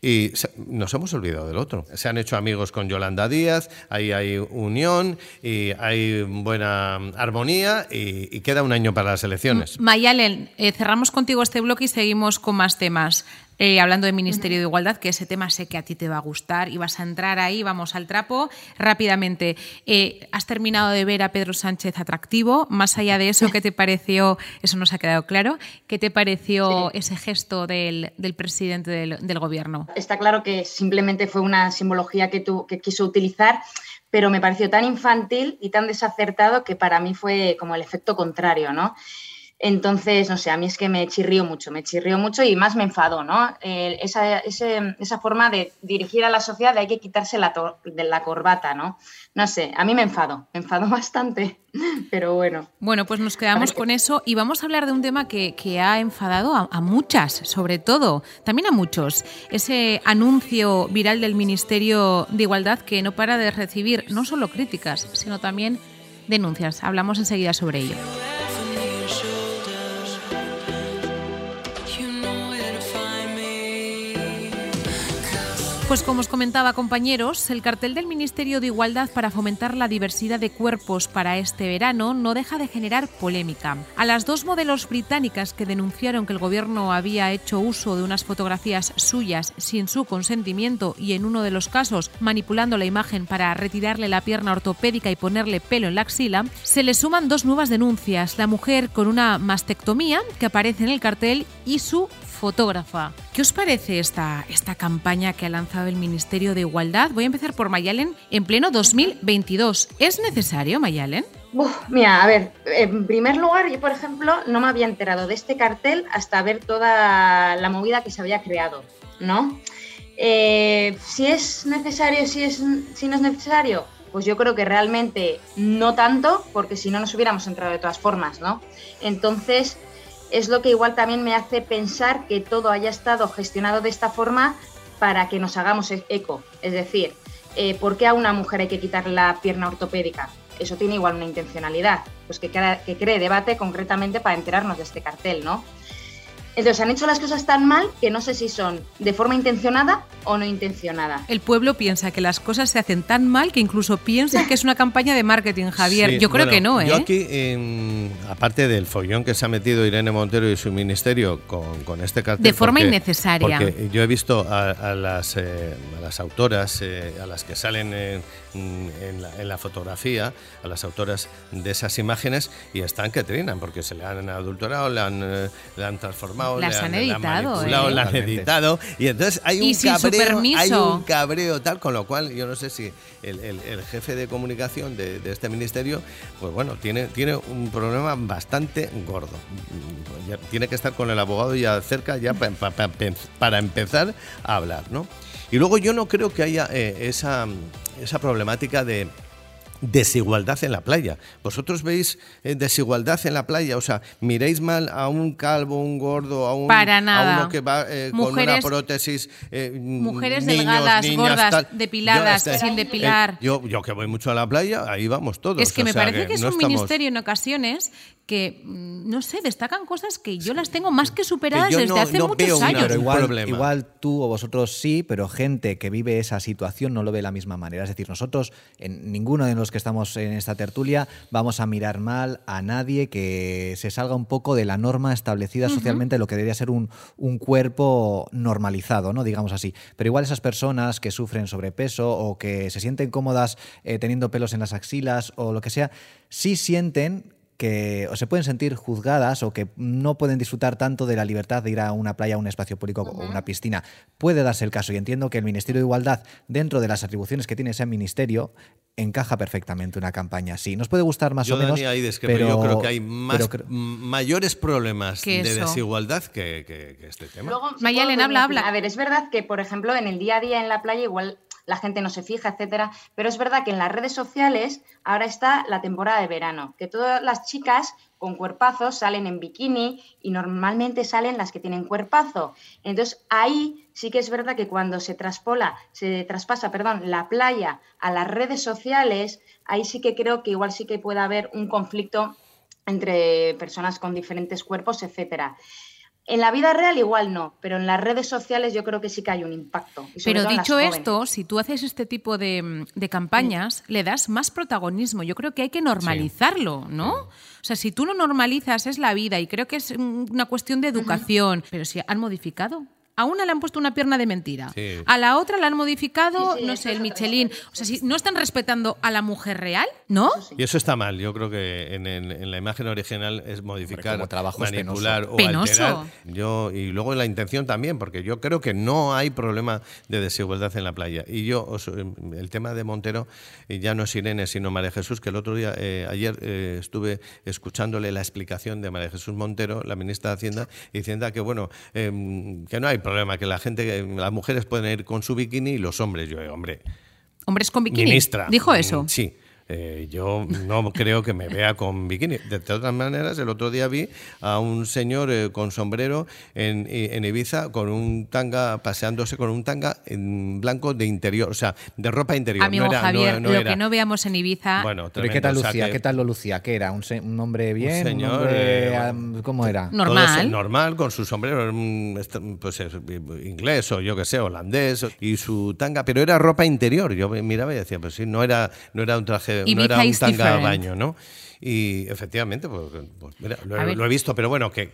Y nos hemos olvidado del otro. Se han hecho amigos con Yolanda Díaz, ahí hay unión y hay buena armonía y, queda un año para las elecciones. Mayalen, cerramos contigo este bloque y seguimos con más temas. Eh, hablando del Ministerio de Igualdad, que ese tema sé que a ti te va a gustar y vas a entrar ahí, vamos al trapo rápidamente. Eh, ¿Has terminado de ver a Pedro Sánchez atractivo? Más allá de eso, ¿qué te pareció? Eso nos ha quedado claro. ¿Qué te pareció ese gesto del, del presidente del, del gobierno? Está claro que simplemente fue una simbología que, tu- que quiso utilizar, pero me pareció tan infantil y tan desacertado que para mí fue como el efecto contrario, ¿no? Entonces, no sé, a mí es que me chirrió mucho, me chirrió mucho y más me enfadó, ¿no? Eh, esa, ese- esa forma de dirigir a la sociedad de hay que quitarse la, de la corbata, ¿no? No sé, a mí me enfadó, me enfadó bastante, pero bueno. Bueno, pues nos quedamos con eso y vamos a hablar de un tema que, que ha enfadado a, a muchas, sobre todo, también a muchos. Ese anuncio viral del Ministerio de Igualdad que no para de recibir no solo críticas, sino también denuncias. Hablamos enseguida sobre ello. Pues como os comentaba compañeros, el cartel del Ministerio de Igualdad para fomentar la diversidad de cuerpos para este verano no deja de generar polémica. A las dos modelos británicas que denunciaron que el gobierno había hecho uso de unas fotografías suyas sin su consentimiento y en uno de los casos manipulando la imagen para retirarle la pierna ortopédica y ponerle pelo en la axila, se le suman dos nuevas denuncias, la mujer con una mastectomía que aparece en el cartel y su fotógrafa. ¿Qué os parece esta, esta campaña que ha lanzado el Ministerio de Igualdad? Voy a empezar por Mayalen en pleno 2022. ¿Es necesario, Mayalen? Mira, a ver, en primer lugar, yo por ejemplo no me había enterado de este cartel hasta ver toda la movida que se había creado, ¿no? Eh, si es necesario, si, es, si no es necesario, pues yo creo que realmente no tanto, porque si no nos hubiéramos entrado de todas formas, ¿no? Entonces, es lo que igual también me hace pensar que todo haya estado gestionado de esta forma para que nos hagamos e- eco. Es decir, eh, ¿por qué a una mujer hay que quitar la pierna ortopédica? Eso tiene igual una intencionalidad, pues que, que cree debate concretamente para enterarnos de este cartel, ¿no? Entonces han hecho las cosas tan mal que no sé si son de forma intencionada o no intencionada. El pueblo piensa que las cosas se hacen tan mal que incluso piensa que es una campaña de marketing, Javier. Sí, Yo creo bueno, que no, ¿eh? Yo aquí, aparte del follón que se ha metido Irene Montero y su ministerio con, con este cartel. De forma porque- innecesaria. Porque yo he visto a, a las, eh, a las autoras, eh, a las que salen en, en la, en la fotografía, a las autoras de esas imágenes, y están que trinan, porque se le han adulterado, le han, eh, le han transformado, Las le han le editado, manipulado, ¿eh? le han Totalmente. editado, y entonces hay un cabreo, hay un cabreo tal, con lo cual yo no sé si el, el- el jefe de comunicación de, de este ministerio, pues bueno, tiene, tiene un problema bastante gordo. Mm, tiene que estar con el abogado ya cerca ya pa- pa- pa- pe- para empezar a hablar, ¿no? Y luego yo no creo que haya eh, esa, esa problemática de desigualdad en la playa. ¿Vosotros veis eh, desigualdad en la playa? O sea, miréis mal a un calvo, un gordo, a, un, Para a nada. uno que va eh, con una prótesis. eh, Mujeres niños, delgadas, niñas, gordas, tal. depiladas, Yo, este, sin depilar. eh, yo, yo que voy mucho a la playa, ahí vamos todos. Es que o me sea parece que es no un estamos- ministerio en ocasiones que, mm, no sé, destacan cosas que yo las tengo más que superadas Que yo desde no- hace no muchos veo años. Pero igual tú o vosotros sí, pero gente que vive esa situación no lo ve de la misma manera. Es decir, nosotros, en ninguno de los que estamos en esta tertulia, vamos a mirar mal a nadie que se salga un poco de la norma establecida socialmente, lo que debería ser un, un cuerpo normalizado, ¿no? Digamos así. Pero igual esas personas que sufren sobrepeso o que se sienten cómodas eh, teniendo pelos en las axilas o lo que sea, sí sienten que o se pueden sentir juzgadas o que no pueden disfrutar tanto de la libertad de ir a una playa, a un espacio público o una piscina. Puede darse el caso y entiendo que el Ministerio de Igualdad, dentro de las atribuciones que tiene ese ministerio, encaja perfectamente una campaña así. Nos puede gustar más Yo, o menos, Dani, ahí discrepo. pero yo creo que hay más, mayores problemas Que de desigualdad que, que- que este tema. Luego, Mayalen, habla, habla. A ver, es verdad que, por ejemplo, en el día a día en la playa igual la gente no se fija, etcétera, pero es verdad que en las redes sociales ahora está la temporada de verano, que todas las chicas con cuerpazos salen en bikini y normalmente salen las que tienen cuerpazo. Entonces, ahí sí que es verdad que cuando se traspola, se traspasa, perdón, la playa a las redes sociales, ahí sí que creo que igual sí que puede haber un conflicto entre personas con diferentes cuerpos, etcétera. En la vida real igual no, pero en las redes sociales yo creo que sí que hay un impacto. y sobre Pero todo en las dicho esto, si tú haces este tipo de, mm, de campañas, le das más protagonismo. Yo creo que hay que normalizarlo, ¿no? O sea, si tú no normalizas es la vida y creo que es mm, una cuestión de educación. Pero si han modificado. A una le han puesto una pierna de mentira. Sí. A la otra la han modificado, Sí, sí, no sé, el Michelin. O sea, si no están respetando a la mujer real, ¿no? Y eso está mal. Yo creo que en, la imagen original es modificar, como trabajo es manipular o Penoso. alterar. Yo, y luego la intención también, porque yo creo que no hay problema de desigualdad en la playa. Y yo, os- el tema de Montero, y ya no es Irene, sino María Jesús, que el otro día, eh, ayer eh, estuve escuchándole la explicación de María Jesús Montero, la ministra de Hacienda, diciendo que, bueno, em, que no hay problema, que la gente, que las mujeres pueden ir con su bikini y los hombres. Yo, hombre, Hombres con bikini. Ministra. Dijo eso. Sí. Eh, yo no creo que me vea con bikini. De todas maneras, el otro día vi a un señor eh, con sombrero en, en Ibiza con un tanga, paseándose con un tanga en blanco de interior, o sea, de ropa interior. Amigo no era, Javier, no lo era- que no veamos en Ibiza. Bueno, ¿Pero ¿y ¿qué tal o sea lucía? que- ¿Qué tal lo lucía? ¿Qué era? ¿Un, se- un hombre bien? señor, ¿Un hombre, eh, am, ¿Cómo era? Normal. normal, con su sombrero, mm, est- pues eso, inglés o yo que sé, holandés, y su tanga, pero era ropa interior. Yo miraba y decía, pues sí, no era, no era un traje, no Ibiza era un tanga different. baño, ¿no? Y efectivamente, pues, pues mira, lo, he- ver. lo he visto, pero bueno, que,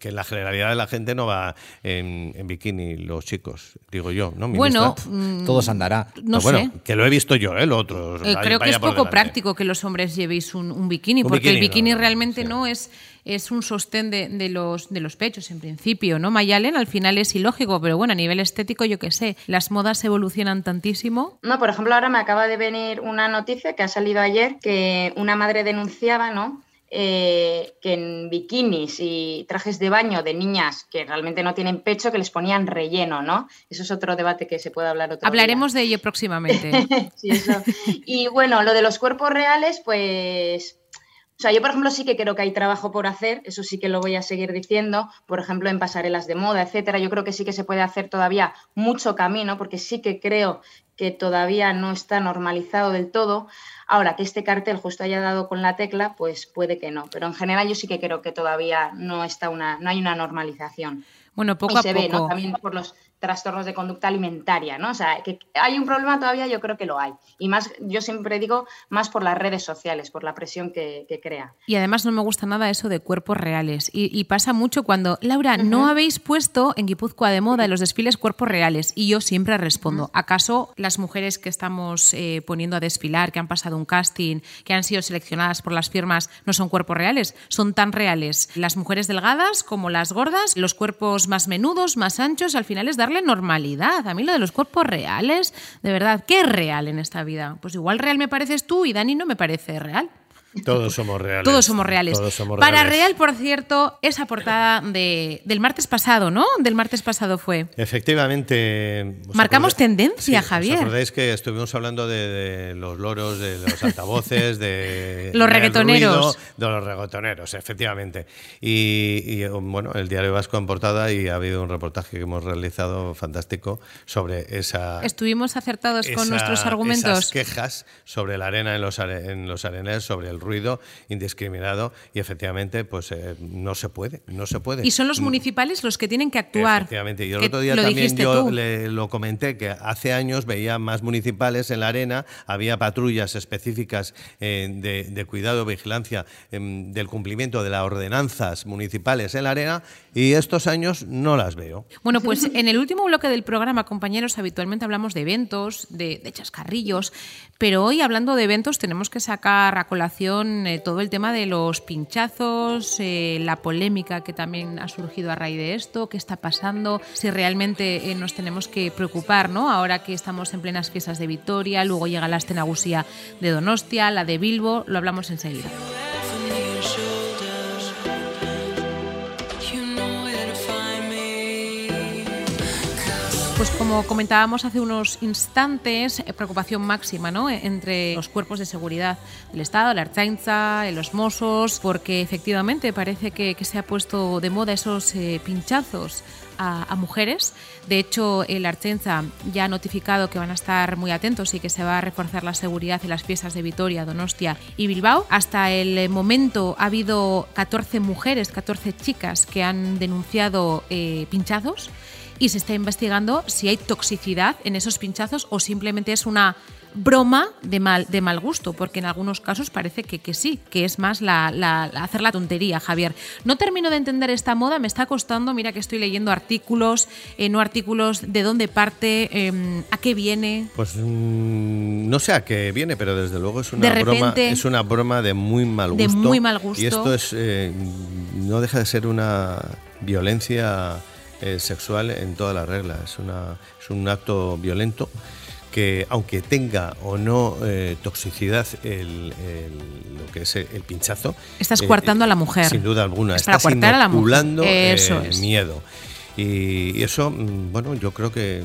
que la generalidad de la gente no va en, en bikini, los chicos, digo yo, ¿no? bueno, ministra? mm, Todos andará. no Pero bueno, sé. que lo he visto yo, ¿eh? Lo otro. Eh, vaya- creo que es poco delante. práctico que los hombres llevéis un, un bikini, Un porque el bikini, no, no, realmente sí. no es, es un sostén de, de los, de los pechos, en principio, ¿no? Mayalen al final es ilógico, pero bueno, a nivel estético, yo qué sé, las modas evolucionan tantísimo. No, por ejemplo, ahora me acaba de venir una noticia que ha salido ayer que una madre denunciaba, ¿no? eh, que en bikinis y trajes de baño de niñas que realmente no tienen pecho, que les ponían relleno, ¿no? Eso es otro debate que se puede hablar otro día. Hablaremos de ello próximamente. Sí, eso. Y bueno, lo de los cuerpos reales, pues o sea, yo, por ejemplo, sí que creo que hay trabajo por hacer, eso sí que lo voy a seguir diciendo, por ejemplo, en pasarelas de moda, etcétera. Yo creo que sí que se puede hacer todavía mucho camino, porque sí que creo que todavía no está normalizado del todo. Ahora, que este cartel justo haya dado con la tecla, pues puede que no. Pero en general yo sí que creo que todavía no está una, no hay una normalización. Bueno, poco y a se poco. ve, ¿no? También por los trastornos de conducta alimentaria, ¿no? O sea, que hay un problema todavía, yo creo que lo hay. Y más, yo siempre digo, más por las redes sociales, por la presión que, que crea. Y además no me gusta nada eso de cuerpos reales. Y, y pasa mucho cuando, Laura, no habéis puesto en Guipúzcoa de moda en los desfiles cuerpos reales. Y yo siempre respondo, ¿acaso las mujeres que estamos eh, poniendo a desfilar, que han pasado un casting, que han sido seleccionadas por las firmas, no son cuerpos reales? Son tan reales las mujeres delgadas como las gordas, los cuerpos más menudos, más anchos, al final es darle normalidad. A mí lo de los cuerpos reales, de verdad, ¿qué es real en esta vida? Pues igual real me pareces tú y Dani no me parece real. Todos somos reales. Todos somos reales. Todos somos Para. Real, por cierto, esa portada de, del martes pasado, ¿no? Del martes pasado fue. Efectivamente. ¿os Marcamos acordáis? tendencia, Sí, Javier. ¿Os acordáis que estuvimos hablando de, de los loros, de los altavoces, de. Los reggaetoneros. ruido, de los reggaetoneros, efectivamente. Y, y, bueno, el Diario Vasco en portada y ha habido un reportaje que hemos realizado fantástico sobre esa. Estuvimos acertados con nuestros Esas argumentos. quejas sobre la arena en los, are- en los arenas, sobre el ruido indiscriminado y efectivamente pues eh, no se puede, no se puede. Y son los municipales los que tienen que actuar. Efectivamente, y el otro día también yo le, lo comenté que hace años veía más municipales en la arena, había patrullas específicas eh, de, de cuidado, vigilancia em, del cumplimiento de las ordenanzas municipales en la arena y estos años no las veo. Bueno, pues en el último bloque del programa, compañeros, habitualmente hablamos de eventos, de, de chascarrillos, pero hoy hablando de eventos tenemos que sacar a colación eh, todo el tema de los pinchazos, eh, la polémica que también ha surgido a raíz de esto, qué está pasando, si realmente eh, nos tenemos que preocupar, ¿no? Ahora que estamos en plenas fiestas de Vitoria, luego llega la Astenagusía de Donostia, la de Bilbo, lo hablamos enseguida. Pues como comentábamos hace unos instantes, eh, preocupación máxima ¿no? E- entre los cuerpos de seguridad del Estado, la Ertzaintza, eh, los Mossos, porque efectivamente parece que, que se ha puesto de moda esos eh, pinchazos a, a mujeres. De hecho, el Ertzaintza ya ha notificado que van a estar muy atentos y que se va a reforzar la seguridad en las fiestas de Vitoria, Donostia y Bilbao. Hasta el momento ha habido 14 mujeres, 14 chicas que han denunciado eh, pinchazos y se está investigando si hay toxicidad en esos pinchazos o simplemente es una broma de mal, de mal gusto, porque en algunos casos parece que, que sí, que es más la, la- la- hacer la tontería, Javier. No termino de entender esta moda, me está costando, mira que estoy leyendo artículos, eh, no artículos, de dónde parte, eh, a qué viene. Pues mm, no sé a qué viene, pero desde luego es una De broma, repente- es una broma de muy mal De gusto. muy mal gusto. Y esto es eh, no deja de ser una violencia eh, sexual en toda la regla. Es una es un acto violento que aunque tenga o no eh, toxicidad el, el- lo que es el, el pinchazo, Estás eh, coartando a la mujer. Sin duda alguna, Es para estás coartar a la mujer. inoculando eh, Eso es. miedo. Y, eso, mm, bueno, yo creo que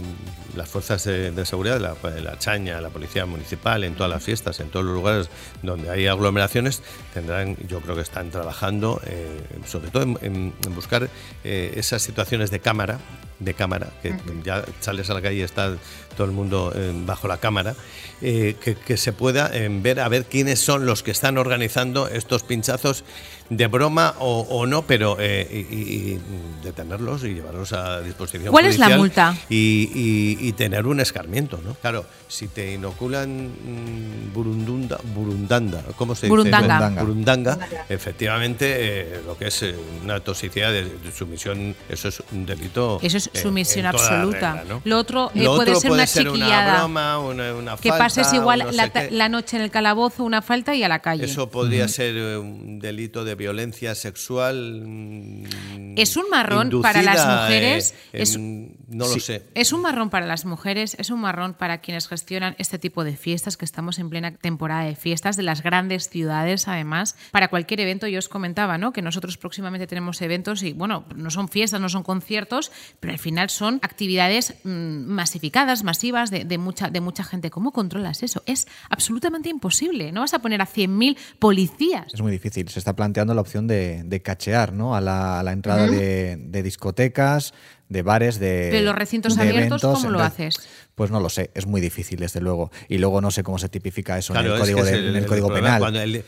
las fuerzas de, de seguridad, la, la chaña, la policía municipal, en todas las fiestas, en todos los lugares donde hay aglomeraciones, tendrán, yo creo que están trabajando, eh, sobre todo en, en- en buscar eh, esas situaciones de cámara, de cámara, que ya sales a la calle y está todo el mundo eh, bajo la cámara, eh, que, que se pueda eh, ver a ver quiénes son los que están organizando estos pinchazos de broma o, o no, pero eh, y, y- detenerlos y llevarlos a disposición ¿Cuál es la judicial multa? Y, y- y tener un escarmiento, ¿no? Claro, si te inoculan mm, burundunda, burundanda, ¿cómo se dice? Burundanga. Burundanga, efectivamente, eh, lo que es eh, una toxicidad de, de sumisión, eso es un delito. Eso es eh, sumisión la absoluta. regla, ¿no? Lo otro, eh, Lo puede otro ser una ser chiquillada. broma, una, una Que falta, pases igual no la, la noche en el calabozo, una falta y a la calle. Eso podría ser eh, un delito de violencia sexual. mm, Es un marrón para las mujeres, eh, es- en- no lo sé. Es un marrón para las mujeres, es un marrón para quienes gestionan este tipo de fiestas, que estamos en plena temporada de fiestas de las grandes ciudades, además. Para cualquier evento, yo os comentaba, ¿no? Que nosotros próximamente tenemos eventos y, bueno, no son fiestas, no son conciertos, pero al final son actividades mm, masificadas, masivas, de, de mucha, de mucha gente. ¿Cómo controlas eso? Es absolutamente imposible. No vas a poner a 100.000 policías. Es muy difícil. Se está planteando la opción de, de cachear ¿no? a, la, a la entrada de, de discotecas, de bares, de. Pero los recintos de abiertos, eventos. ¿cómo lo haces? Pues no lo sé, es muy difícil, desde luego. Y luego no sé cómo se tipifica eso Claro, en el es que código, es de- el- en el el código problema. penal. Cuando el-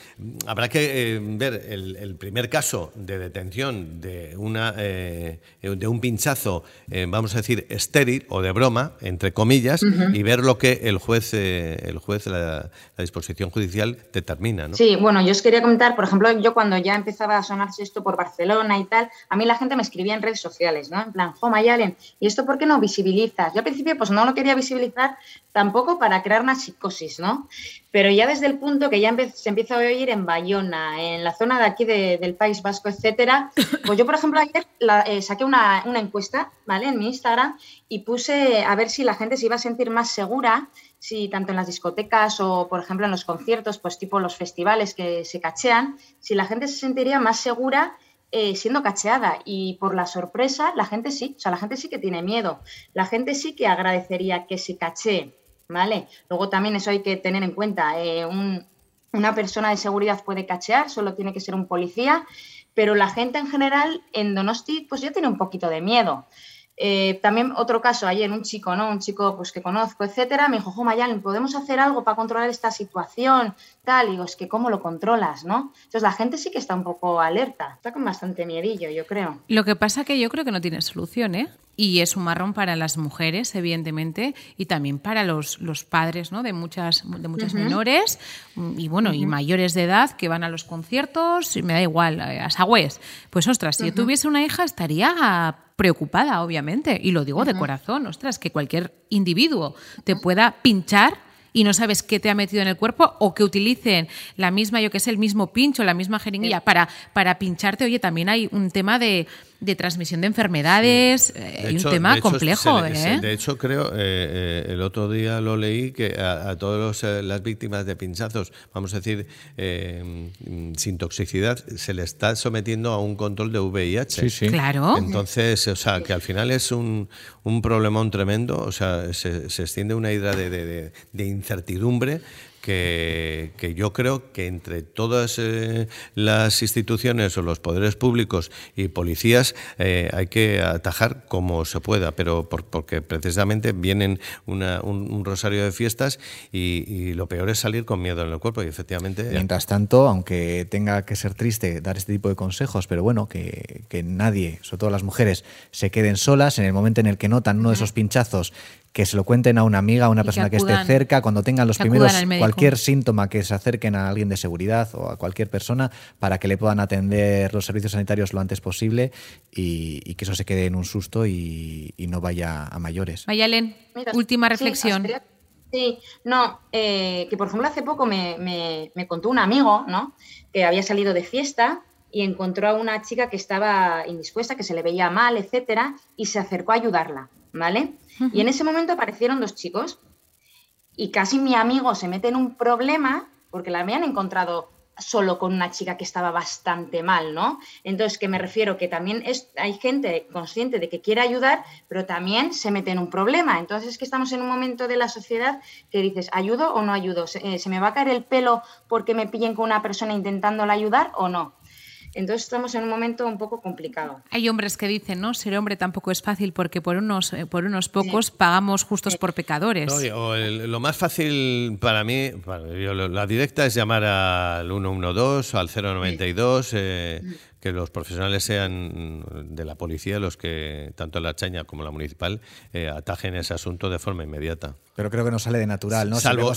habrá que eh, ver el, el primer caso de detención de, una, eh, de un pinchazo, eh, vamos a decir, estéril o de broma, entre comillas, y ver lo que el juez, eh, el juez la, la disposición judicial determina. ¿no? Sí, bueno, yo os quería comentar, por ejemplo, yo cuando ya empezaba a sonarse esto por Barcelona y tal, a mí la gente me escribía en redes sociales, ¿no? En plan, Mayalen, ¿y esto por qué no visibilizas? Yo al principio pues no lo quería visibilizar tampoco para crear una psicosis, ¿no? Pero ya desde el punto que ya se empieza a oír en Bayona, en la zona de aquí de- del País Vasco, etcétera, pues yo, por ejemplo, ayer la- eh, saqué una, una encuesta, ¿vale? En mi Instagram y puse a ver si la gente se iba a sentir más segura si tanto en las discotecas o, por ejemplo, en los conciertos, pues tipo los festivales que se cachean, si la gente se sentiría más segura eh, siendo cacheada. Y por la sorpresa, la gente sí, o sea, la gente sí que tiene miedo. La gente sí que agradecería que se cachee, ¿vale? Luego también eso hay que tener en cuenta. eh, un- una persona de seguridad puede cachear, solo tiene que ser un policía, pero la gente en general en Donosti pues ya tiene un poquito de miedo. Eh, también otro caso, ayer un chico, ¿no? Un chico pues que conozco, etcétera, me dijo, jo, Mayalen, ¿podemos hacer algo para controlar esta situación? Tal, y digo, es que ¿cómo lo controlas, no? Entonces la gente sí que está un poco alerta, está con bastante miedillo, yo creo. Lo que pasa que yo creo que no tiene solución, ¿eh? Y es un marrón para las mujeres, evidentemente, y también para los, los padres ¿no? de muchas, de muchas menores y bueno, y mayores de edad que van a los conciertos, y me da igual, eh, a sagües. Pues ostras, si yo tuviese una hija estaría preocupada, obviamente, y lo digo de corazón, ostras, que cualquier individuo te pueda pinchar y no sabes qué te ha metido en el cuerpo o que utilicen la misma, yo que sé, el mismo pincho, la misma jeringuilla para, para pincharte. Oye, también hay un tema de, de transmisión de enfermedades, eh, De hay hecho- un tema de hecho, complejo. se le- se- ¿eh? de hecho, creo, eh, eh, el otro día lo leí, que a, a todas las víctimas de pinchazos, vamos a decir, eh, mm, sin toxicidad, se le está sometiendo a un control de VIH. Sí, sí. Claro. Entonces, o sea, que al final es un, un problemón tremendo, o sea, se, se extiende una hidra de, de- de- de incertidumbre que, que yo creo que entre todas eh, las instituciones o los poderes públicos y policías eh, hay que atajar como se pueda, pero por- porque precisamente vienen una- un, un rosario de fiestas y, y lo peor es salir con miedo en el cuerpo y efectivamente... Mientras tanto, aunque tenga que ser triste dar este tipo de consejos, pero bueno, que, que nadie, sobre todo las mujeres, se queden solas en el momento en el que notan uno de esos pinchazos, que se lo cuenten a una amiga, a una Y que persona que, esté cerca, cuando tengan los primeros, cualquier síntoma que se acerquen a alguien de seguridad o a cualquier persona, para que le puedan atender los servicios sanitarios lo antes posible y, y que eso se quede en un susto y, y no vaya a mayores. Mayalen, Mira, última reflexión. Sí, no, eh, que por ejemplo hace poco me, me- me contó un amigo, ¿no? Que había salido de fiesta y encontró a una chica que estaba indispuesta, que se le veía mal, etcétera, y se acercó a ayudarla, ¿vale? Y en ese momento aparecieron dos chicos y casi mi amigo se mete en un problema porque la habían encontrado solo con una chica que estaba bastante mal, ¿no? Entonces, que me refiero que también es, hay gente consciente de que quiere ayudar, pero también se mete en un problema. Entonces, es que estamos en un momento de la sociedad que dices, ¿ayudo o no ayudo? ¿Se, eh, ¿se me va a caer el pelo porque me pillen con una persona intentándola ayudar o no? Entonces, estamos en un momento un poco complicado. Hay hombres que dicen, ¿no? Ser hombre tampoco es fácil porque por unos, eh, por unos pocos pagamos justos por pecadores. No, o el- lo más fácil para mí, para- yo la directa es llamar al 112 o al 092, eh, que los profesionales sean de la policía los que, tanto la chaña como la municipal, eh, atajen ese asunto de forma inmediata. Pero creo que no sale de natural, ¿no? Salvo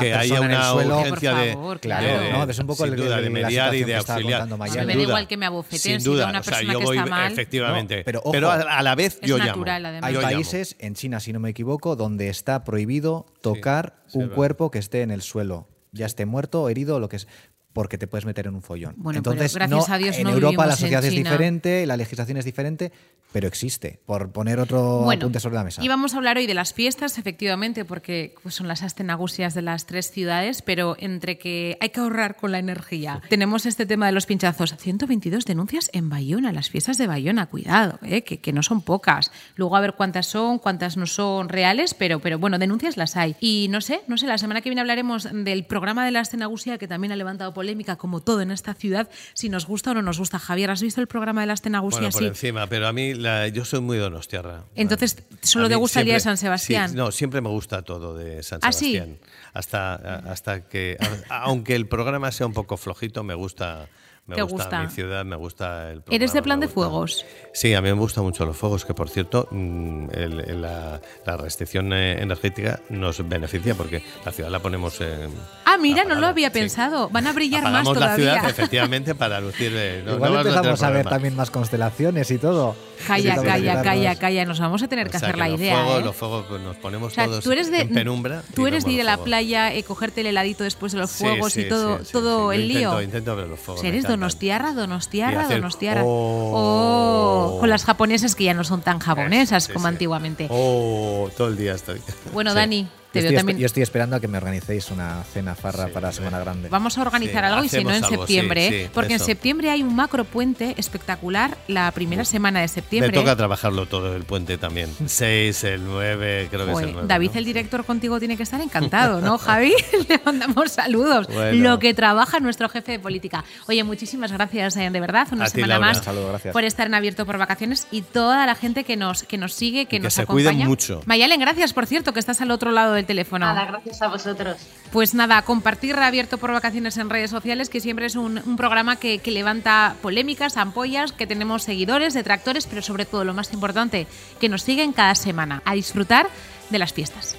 que haya persona una suelo- urgencia Por de, favor, Claro, Claro. ¿no? Es un poco sin el- duda, de la mediar y situación de auxiliar. me da igual que me abofeteen sin duda, una o sea, persona yo que voy, está mal. efectivamente, No, pero ojo. a, a la vez yo natural, llamo. además. Hay Yo llamo. países, en China si no me equivoco, donde está prohibido tocar sí, un cuerpo que esté en el suelo, ya esté muerto, herido, lo que es. Porque te puedes meter en un follón. Bueno, pero Entonces, gracias no, a Dios en no Europa la sociedad es China. diferente, la legislación es diferente, pero existe. Por poner otro Bueno, apunte sobre la mesa. y vamos a hablar hoy de las fiestas, efectivamente, porque pues, son las astenagusias de las tres ciudades, pero entre que hay que ahorrar con la energía. Tenemos este tema de los pinchazos. 122 denuncias en Bayona, las fiestas de Bayona, cuidado, eh, que, que no son pocas. Luego a ver cuántas son, cuántas no son reales, pero, pero bueno, denuncias las hay. Y no sé, no sé, la semana que viene hablaremos del programa de la astenagusia, que también ha levantado polémica, como todo en esta ciudad, si nos gusta o no nos gusta. Javier, ¿has visto el programa de la astenagusia? Bueno, por sí. encima, pero a mí la- yo soy muy donostiarra. Entonces, ¿solo te gusta el día de San Sebastián? sí, no, siempre me gusta todo de San ¿Ah, sí? Sebastián. Hasta, hasta que, aunque el programa sea un poco flojito, me gusta. Me ¿Te gusta, gusta? mi ciudad, me gusta el programa. ¿Eres de plan de fuegos? Sí, a mí me gustan mucho los fuegos, que por cierto, mm, el- el- la, la restricción eh, energética nos beneficia porque la ciudad la ponemos en. Ah, mira, no lo había sí. pensado. Van a brillar Apagamos más la todavía. ciudad, efectivamente, para lucir. eh, no- Igual no vas a empezamos a ver problema. también más constelaciones y todo. Calla, Empezamos a calla, calla, calla. Nos vamos a tener que O sea, hacer la los idea. fuegos- ¿eh? Los fuegos pues, nos ponemos O sea, todos tú eres de, en penumbra. tú eres de ir a la playa y cogerte el heladito después de los Sí, fuegos sí, y todo, sí, sí, todo sí. El lío. intento ver los fuegos, O sea, me eres encantan. Donostiarra, donostiarra, hacer donostiarra. oh. Oh, con las japonesas que ya no son tan japonesas Sí, como sí. antiguamente. Oh, todo el día estoy. Bueno, Sí. Dani, te Yo estoy, espe- también. yo estoy esperando a que me organicéis una cena farra Sí, para. Semana Grande. Vamos a organizar Sí, algo y si no en algo, septiembre, sí, ¿eh? porque en septiembre hay un macro puente espectacular la primera semana de Me septiembre. toca trabajarlo todo el puente también. 6, el 9, creo que es el 9. David, ¿no? el director contigo tiene que estar encantado, ¿no, Javi? Le mandamos saludos. Bueno. Lo que trabaja nuestro jefe de política. Oye, muchísimas gracias, eh, de verdad, una A ti, semana Laura. más Un saludo, gracias. por estar en abierto por vacaciones y toda la gente que nos, que nos sigue, que Y que nos se acompaña. cuiden mucho. Mayalen, gracias, por cierto, que estás al otro lado del teléfono. Nada, gracias a vosotros. Pues nada, compartir Abierto por Vacaciones en redes sociales, que siempre es un, un programa que, que levanta polémicas, ampollas, que tenemos seguidores, detractores, pero sobre todo lo más importante, que nos siguen cada semana a disfrutar de las fiestas.